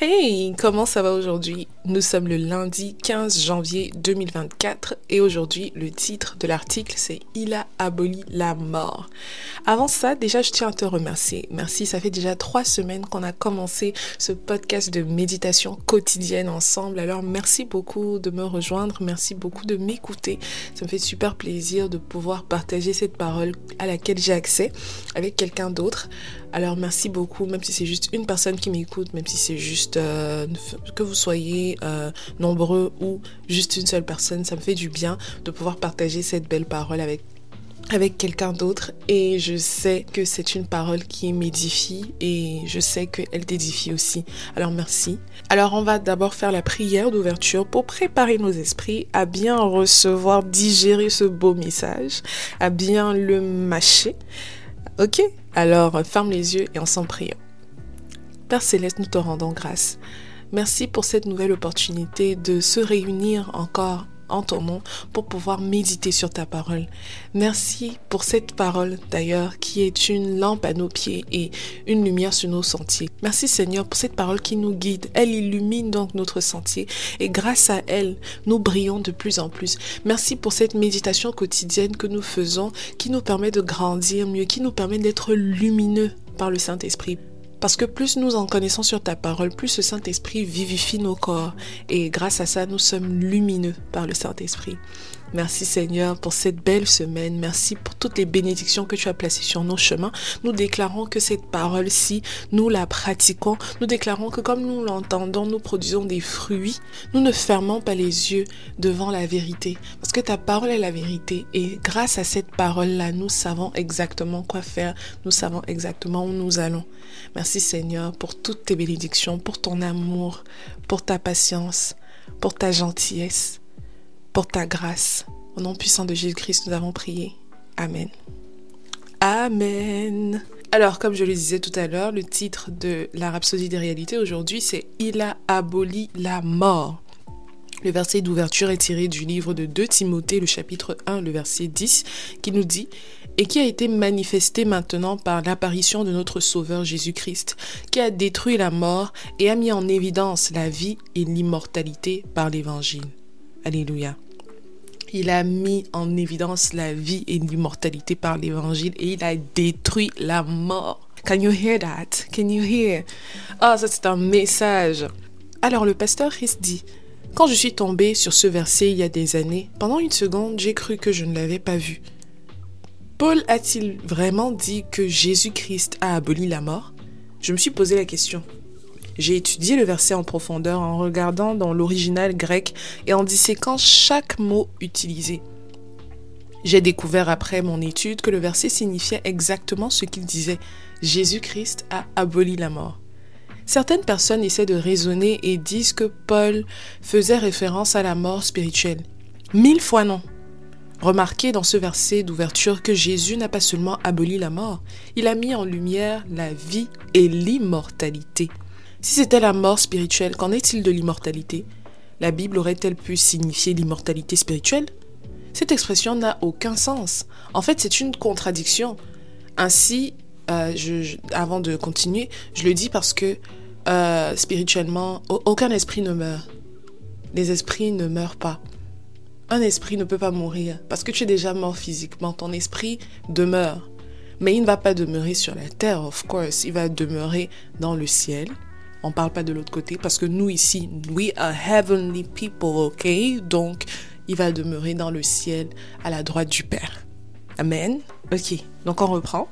Hey, comment ça va aujourd'hui? Nous sommes le lundi 15 janvier 2024 et aujourd'hui le titre de l'article c'est Il a aboli la mort. Avant ça, déjà je tiens à te remercier. Merci, ça fait déjà trois semaines qu'on a commencé ce podcast de méditation quotidienne ensemble. Alors merci beaucoup de me rejoindre, merci beaucoup de m'écouter. Ça me fait super plaisir de pouvoir partager cette parole à laquelle j'ai accès avec quelqu'un d'autre. Alors merci beaucoup, même si c'est juste une personne qui m'écoute, même si c'est juste euh, que vous soyez euh, nombreux ou juste une seule personne, ça me fait du bien de pouvoir partager cette belle parole avec avec quelqu'un d'autre et je sais que c'est une parole qui m'édifie et je sais qu'elle t'édifie aussi. Alors merci. Alors on va d'abord faire la prière d'ouverture pour préparer nos esprits à bien recevoir, digérer ce beau message, à bien le mâcher. Ok? Alors ferme les yeux et on s'en prie. Père Céleste, nous te rendons grâce. Merci pour cette nouvelle opportunité de se réunir encore en ton nom pour pouvoir méditer sur ta parole. Merci pour cette parole d'ailleurs qui est une lampe à nos pieds et une lumière sur nos sentiers. Merci Seigneur pour cette parole qui nous guide. Elle illumine donc notre sentier et grâce à elle, nous brillons de plus en plus. Merci pour cette méditation quotidienne que nous faisons qui nous permet de grandir mieux, qui nous permet d'être lumineux par le Saint-Esprit. Parce que plus nous en connaissons sur ta parole, plus le Saint-Esprit vivifie nos corps. Et grâce à ça, nous sommes lumineux par le Saint-Esprit. Merci Seigneur pour cette belle semaine. Merci pour toutes les bénédictions que tu as placées sur nos chemins. Nous déclarons que cette parole-ci, nous la pratiquons. Nous déclarons que comme nous l'entendons, nous produisons des fruits. Nous ne fermons pas les yeux devant la vérité. Parce que ta parole est la vérité. Et grâce à cette parole-là, nous savons exactement quoi faire. Nous savons exactement où nous allons. Merci Seigneur pour toutes tes bénédictions, pour ton amour, pour ta patience, pour ta gentillesse pour ta grâce. Au nom puissant de Jésus-Christ, nous avons prié. Amen. Amen. Alors, comme je le disais tout à l'heure, le titre de la Rhapsodie des réalités aujourd'hui, c'est Il a aboli la mort. Le verset d'ouverture est tiré du livre de 2 Timothée, le chapitre 1, le verset 10, qui nous dit et qui a été manifesté maintenant par l'apparition de notre Sauveur Jésus-Christ, qui a détruit la mort et a mis en évidence la vie et l'immortalité par l'Évangile. Alléluia. Il a mis en évidence la vie et l'immortalité par l'évangile et il a détruit la mort. Can you hear that? Can you hear? Ah, ça c'est un message. Alors le pasteur Christ dit, quand je suis tombé sur ce verset il y a des années, pendant une seconde, j'ai cru que je ne l'avais pas vu. Paul a-t-il vraiment dit que Jésus-Christ a aboli la mort? Je me suis posé la question. J'ai étudié le verset en profondeur en regardant dans l'original grec et en disséquant chaque mot utilisé. J'ai découvert après mon étude que le verset signifiait exactement ce qu'il disait. Jésus-Christ a aboli la mort. Certaines personnes essaient de raisonner et disent que Paul faisait référence à la mort spirituelle. Mille fois non. Remarquez dans ce verset d'ouverture que Jésus n'a pas seulement aboli la mort, il a mis en lumière la vie et l'immortalité. Si c'était la mort spirituelle, qu'en est-il de l'immortalité? La Bible aurait-elle pu signifier l'immortalité spirituelle? Cette expression n'a aucun sens. En fait, c'est une contradiction. Ainsi, euh, avant de continuer, je le dis parce que euh, spirituellement, aucun esprit ne meurt. Les esprits ne meurent pas. Un esprit ne peut pas mourir parce que tu es déjà mort physiquement. Ton esprit demeure. Mais il ne va pas demeurer sur la terre, of course. Il va demeurer dans le ciel on parle pas de l'autre côté parce que nous ici, we are heavenly people, ok? Donc, il va demeurer dans le ciel à la droite du Père. Amen. Ok, donc on reprend.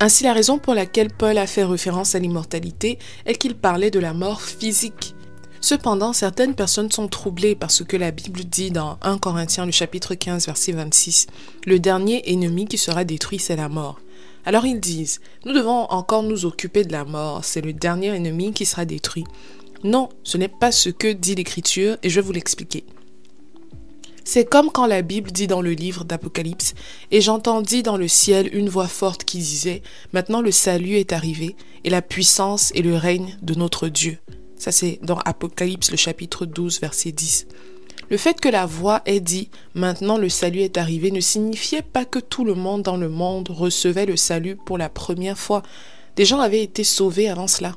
Ainsi, la raison pour laquelle Paul a fait référence à l'immortalité est qu'il parlait de la mort physique. Cependant, certaines personnes sont troublées par ce que la Bible dit dans 1 Corinthiens le chapitre 15 verset 26. Le dernier ennemi qui sera détruit, c'est la mort. Alors ils disent, nous devons encore nous occuper de la mort, c'est le dernier ennemi qui sera détruit. Non, ce n'est pas ce que dit l'Écriture et je vais vous l'expliquer. C'est comme quand la Bible dit dans le livre d'Apocalypse, et j'entendis dans le ciel une voix forte qui disait, Maintenant le salut est arrivé, et la puissance et le règne de notre Dieu. Ça c'est dans Apocalypse le chapitre 12 verset 10. Le fait que la voix ait dit maintenant le salut est arrivé ne signifiait pas que tout le monde dans le monde recevait le salut pour la première fois. Des gens avaient été sauvés avant cela.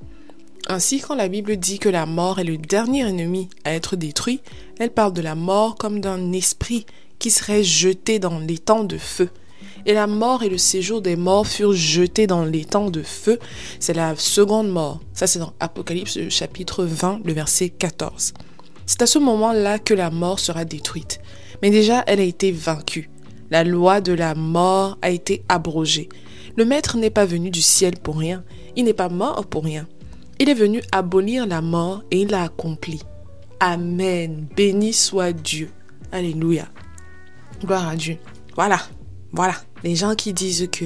Ainsi, quand la Bible dit que la mort est le dernier ennemi à être détruit, elle parle de la mort comme d'un esprit qui serait jeté dans l'étang de feu. Et la mort et le séjour des morts furent jetés dans l'étang de feu. C'est la seconde mort. Ça, c'est dans Apocalypse chapitre 20, le verset 14. C'est à ce moment-là que la mort sera détruite. Mais déjà, elle a été vaincue. La loi de la mort a été abrogée. Le Maître n'est pas venu du ciel pour rien. Il n'est pas mort pour rien. Il est venu abolir la mort et il l'a accompli. Amen. Béni soit Dieu. Alléluia. Gloire à Dieu. Voilà. Voilà. Les gens qui disent que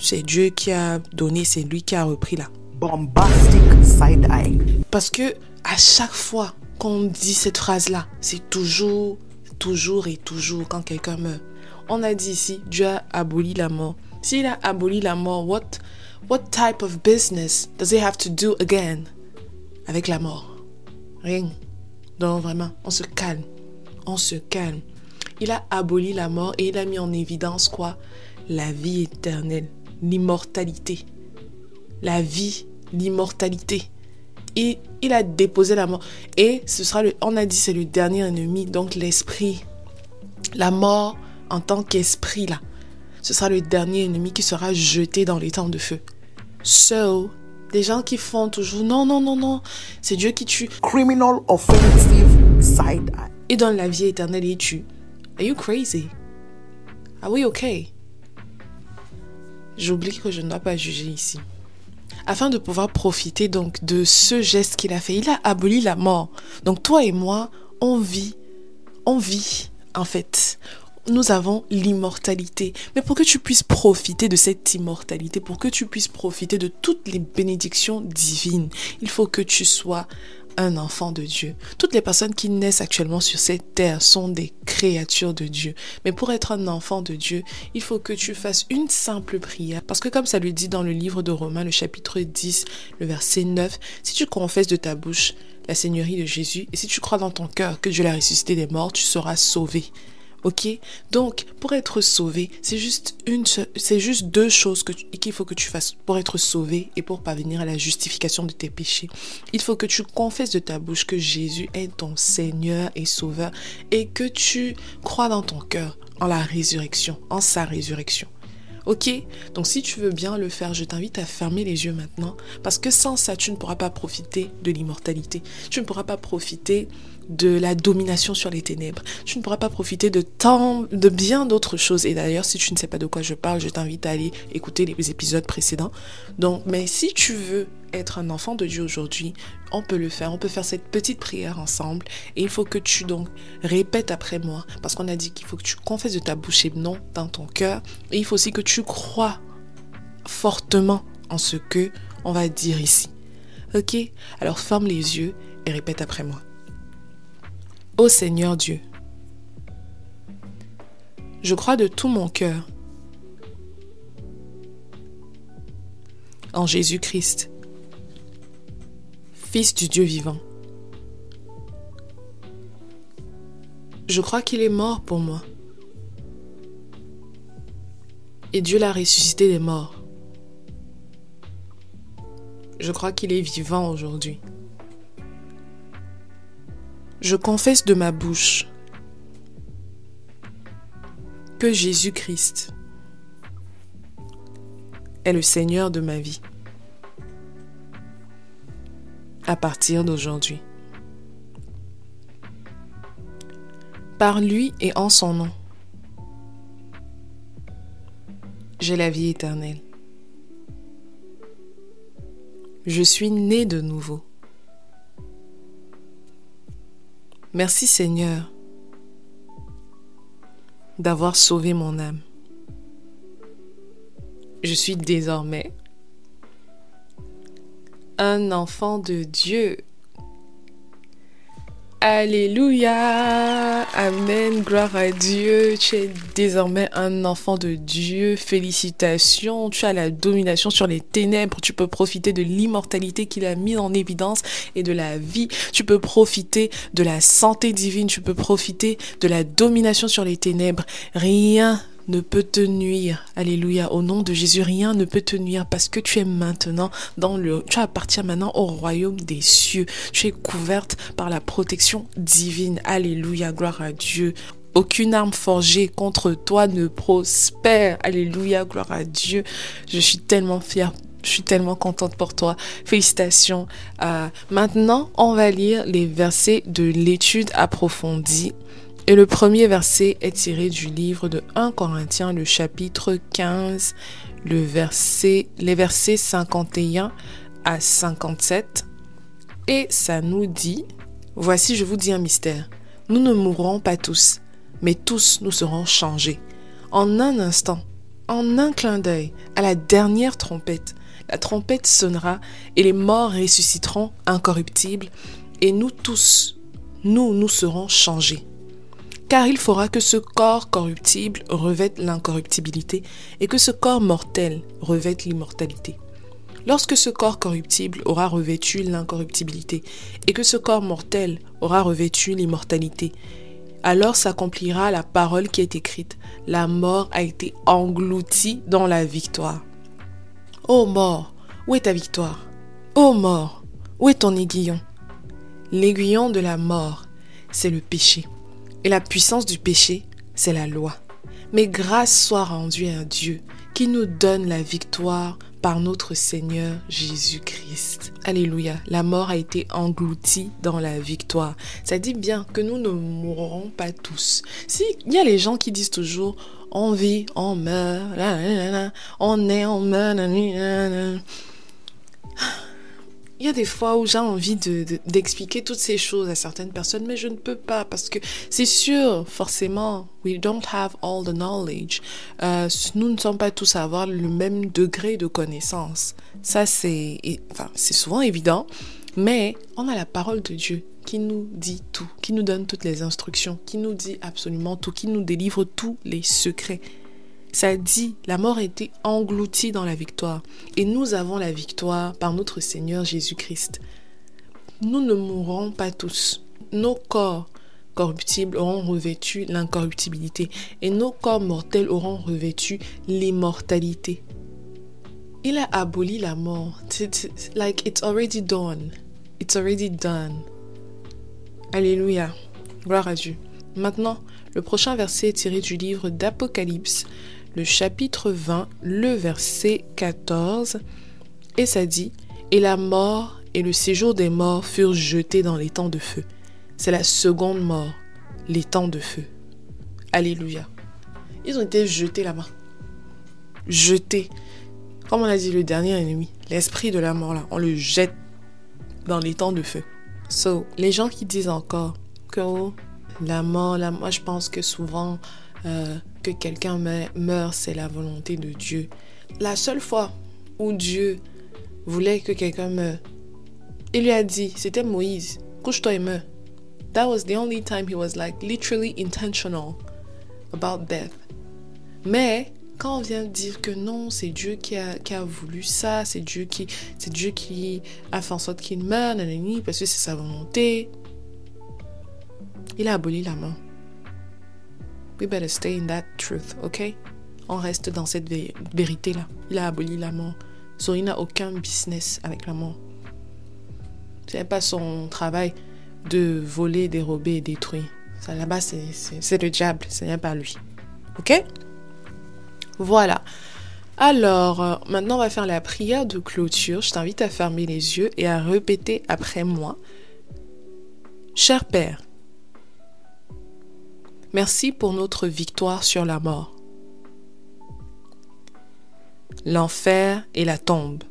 c'est Dieu qui a donné, c'est lui qui a repris là. Bombastic side eye. Parce que à chaque fois qu'on dit cette phrase-là, c'est toujours, toujours et toujours quand quelqu'un meurt. On a dit ici, Dieu a aboli la mort. S'il a aboli la mort, what What type of business does he have to do again avec la mort? Rien. Donc vraiment, on se calme. On se calme. Il a aboli la mort et il a mis en évidence quoi? La vie éternelle, l'immortalité. La vie, l'immortalité. Il a déposé la mort. Et ce sera le, on a dit c'est le dernier ennemi, donc l'esprit. La mort en tant qu'esprit là ce sera le dernier ennemi qui sera jeté dans les temps de feu. So, des gens qui font toujours non, non, non, non, c'est Dieu qui tue. Criminal offensive side eye. Et donne la vie éternelle et tue. Are you crazy? Are we okay? J'oublie que je ne dois pas juger ici. Afin de pouvoir profiter donc de ce geste qu'il a fait, il a aboli la mort. Donc toi et moi, on vit, on vit en fait nous avons l'immortalité. Mais pour que tu puisses profiter de cette immortalité, pour que tu puisses profiter de toutes les bénédictions divines, il faut que tu sois un enfant de Dieu. Toutes les personnes qui naissent actuellement sur cette terre sont des créatures de Dieu. Mais pour être un enfant de Dieu, il faut que tu fasses une simple prière. Parce que comme ça le dit dans le livre de Romains, le chapitre 10, le verset 9, si tu confesses de ta bouche la Seigneurie de Jésus et si tu crois dans ton cœur que Dieu l'a ressuscité des morts, tu seras sauvé. Ok? Donc, pour être sauvé, c'est juste une, c'est juste deux choses que qu'il faut que tu fasses pour être sauvé et pour parvenir à la justification de tes péchés. Il faut que tu confesses de ta bouche que Jésus est ton Seigneur et Sauveur et que tu crois dans ton cœur en la résurrection, en sa résurrection. Ok Donc si tu veux bien le faire, je t'invite à fermer les yeux maintenant parce que sans ça, tu ne pourras pas profiter de l'immortalité. Tu ne pourras pas profiter de la domination sur les ténèbres. Tu ne pourras pas profiter de tant, de bien d'autres choses. Et d'ailleurs, si tu ne sais pas de quoi je parle, je t'invite à aller écouter les épisodes précédents. Donc, mais si tu veux être un enfant de Dieu aujourd'hui, on peut le faire. On peut faire cette petite prière ensemble. Et il faut que tu donc répètes après moi. Parce qu'on a dit qu'il faut que tu confesses de ta bouche et non dans ton cœur. Et il faut aussi que tu crois fortement en ce que on va dire ici. Ok? Alors ferme les yeux et répète après moi. Ô Seigneur Dieu, je crois de tout mon cœur en Jésus-Christ, Fils du Dieu vivant. Je crois qu'il est mort pour moi. Et Dieu l'a ressuscité des morts. Je crois qu'il est vivant aujourd'hui je confesse de ma bouche que Jésus-Christ est le Seigneur de ma vie à partir d'aujourd'hui. Par lui et en son nom, j'ai la vie éternelle. Je suis né de nouveau. Merci Seigneur d'avoir sauvé mon âme. Je suis désormais un enfant de Dieu. Alléluia. Amen. Gloire à Dieu. Tu es désormais un enfant de Dieu. Félicitations. Tu as la domination sur les ténèbres. Tu peux profiter de l'immortalité qu'il a mis en évidence et de la vie. Tu peux profiter de la santé divine. Tu peux profiter de la domination sur les ténèbres. Rien ne peut te nuire. Alléluia. Au nom de Jésus, rien ne peut te nuire parce que tu es maintenant dans le, tu appartiens maintenant au royaume des cieux. Tu es couverte par la protection divine. Alléluia. Gloire à Dieu. Aucune arme forgée contre toi ne prospère. Alléluia, gloire à Dieu. Je suis tellement fière je suis tellement contente pour toi. Félicitations. Euh, maintenant, on va lire les versets de l'étude approfondie. Et le premier verset est tiré du livre de 1 Corinthiens, le chapitre 15, le verset, les versets 51 à 57. Et ça nous dit, voici je vous dis un mystère. Nous ne mourrons pas tous, mais tous nous serons changés. En un instant, en un clin d'œil, à la dernière trompette, la trompette sonnera et les morts ressusciteront incorruptibles et nous tous, nous, nous serons changés. Car il faudra que ce corps corruptible revête l'incorruptibilité et que ce corps mortel revête l'immortalité. Lorsque ce corps corruptible aura revêtu l'incorruptibilité et que ce corps mortel aura revêtu l'immortalité, alors s'accomplira la parole qui est écrite. La mort a été engloutie dans la victoire. Ô mort, où est ta victoire? Ô mort, où est ton aiguillon? L'aiguillon de la mort, c'est le péché. Et la puissance du péché, c'est la loi. Mais grâce soit rendue à Dieu qui nous donne la victoire par notre Seigneur Jésus-Christ. Alléluia. La mort a été engloutie dans la victoire. Ça dit bien que nous ne mourrons pas tous. Si il y a les gens qui disent toujours on vit, on meurt, on est, on meurt. Il y a des fois où j'ai envie d'expliquer toutes ces choses à certaines personnes, mais je ne peux pas parce que c'est sûr, forcément, we don't have all the knowledge. Euh, nous ne sommes pas tous à avoir le même degré de connaissance. Ça, c'est enfin, souvent évident, mais on a la parole de Dieu qui nous dit tout, qui nous donne toutes les instructions, qui nous dit absolument tout, qui nous délivre tous les secrets. Ça dit, la mort a été engloutie dans la victoire. Et nous avons la victoire par notre Seigneur Jésus-Christ. Nous ne mourrons pas tous. Nos corps corruptibles auront revêtu l'incorruptibilité et nos corps mortels auront revêtu l'immortalité. Il a aboli la mort. like it's already done. It's already done. Alléluia. Gloire à Dieu. Maintenant, le prochain verset est tiré du livre d'Apocalypse, le chapitre 20, le verset 14. Et ça dit, Et la mort et le séjour des morts furent jetés dans les temps de feu. C'est la seconde mort, les temps de feu. Alléluia. Ils ont été jetés là-bas. Jetés. Comme on a dit, le dernier ennemi, l'esprit de la mort là, on le jette dans les temps de feu. So, les gens qui disent encore que oh, la mort, la, moi je pense que souvent euh, que quelqu'un meurt, c'est la volonté de Dieu. La seule fois où Dieu voulait que quelqu'un meure, il lui a dit, c'était Moïse, couche-toi et meurs. That was the only time he was like literally intentional about death. Mais quand on vient dire que non, c'est Dieu qui a, voulu ça, c'est Dieu qui, c'est Dieu qui a fait en sorte qu'il meure, parce que c'est sa volonté, il a aboli la mort. We better stay in that truth, ok? On reste dans cette vérité-là. Il a aboli la mort. N'a aucun business avec la mort. Ce n'est pas son travail de voler, dérober et détruire. Ça là-bas, c'est le diable, ce n'est pas lui. Ok? Voilà. Alors, euh, maintenant, on va faire la prière de clôture. Je t'invite à fermer les yeux et à répéter après moi. Cher Père, merci pour notre victoire sur la mort, l'enfer et la tombe.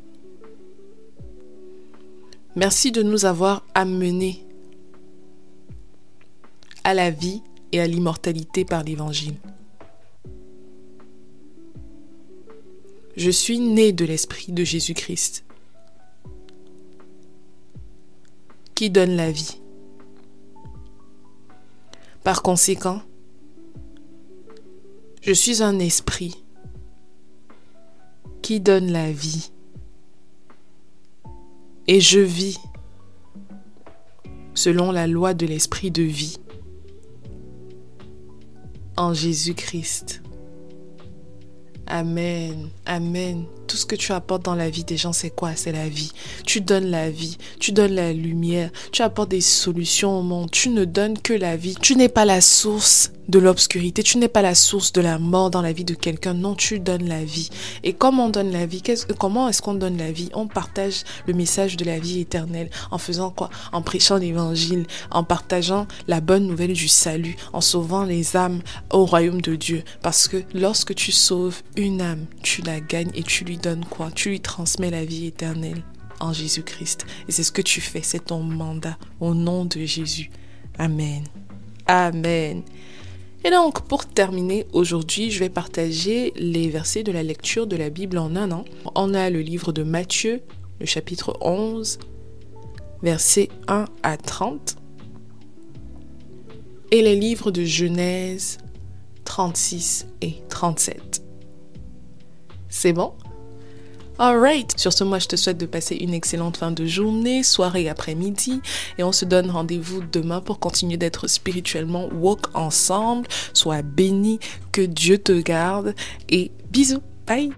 Merci de nous avoir amenés à la vie et à l'immortalité par l'Évangile. Je suis né de l'Esprit de Jésus-Christ, qui donne la vie. Par conséquent, je suis un esprit qui donne la vie. Et je vis selon la loi de l'esprit de vie en Jésus-Christ. Amen. Amen. Tout ce que tu apportes dans la vie des gens, c'est quoi? C'est la vie. Tu donnes la vie. Tu donnes la lumière. Tu apportes des solutions au monde. Tu ne donnes que la vie. Tu n'es pas la source de l'obscurité. Tu n'es pas la source de la mort dans la vie de quelqu'un. Non, tu donnes la vie. Et comment on donne la vie? Comment est-ce qu'on donne la vie? On partage le message de la vie éternelle. En faisant quoi? En prêchant l'évangile. En partageant la bonne nouvelle du salut. En sauvant les âmes au royaume de Dieu. Parce que lorsque tu sauves une âme, tu la gagnes et tu lui donnes quoi? Tu lui transmets la vie éternelle en Jésus-Christ. Et c'est ce que tu fais. C'est ton mandat. Au nom de Jésus. Amen. Amen. Et donc, pour terminer, aujourd'hui, je vais partager les versets de la lecture de la Bible en un an. On a le livre de Matthieu, le chapitre 11, versets 1 à 30. Et les livres de Genèse 36 et 37. C'est bon? Alright, sur ce, moi je te souhaite de passer une excellente fin de journée, soirée, après-midi, et on se donne rendez-vous demain pour continuer d'être spirituellement woke ensemble. Sois béni, que Dieu te garde, et bisous, bye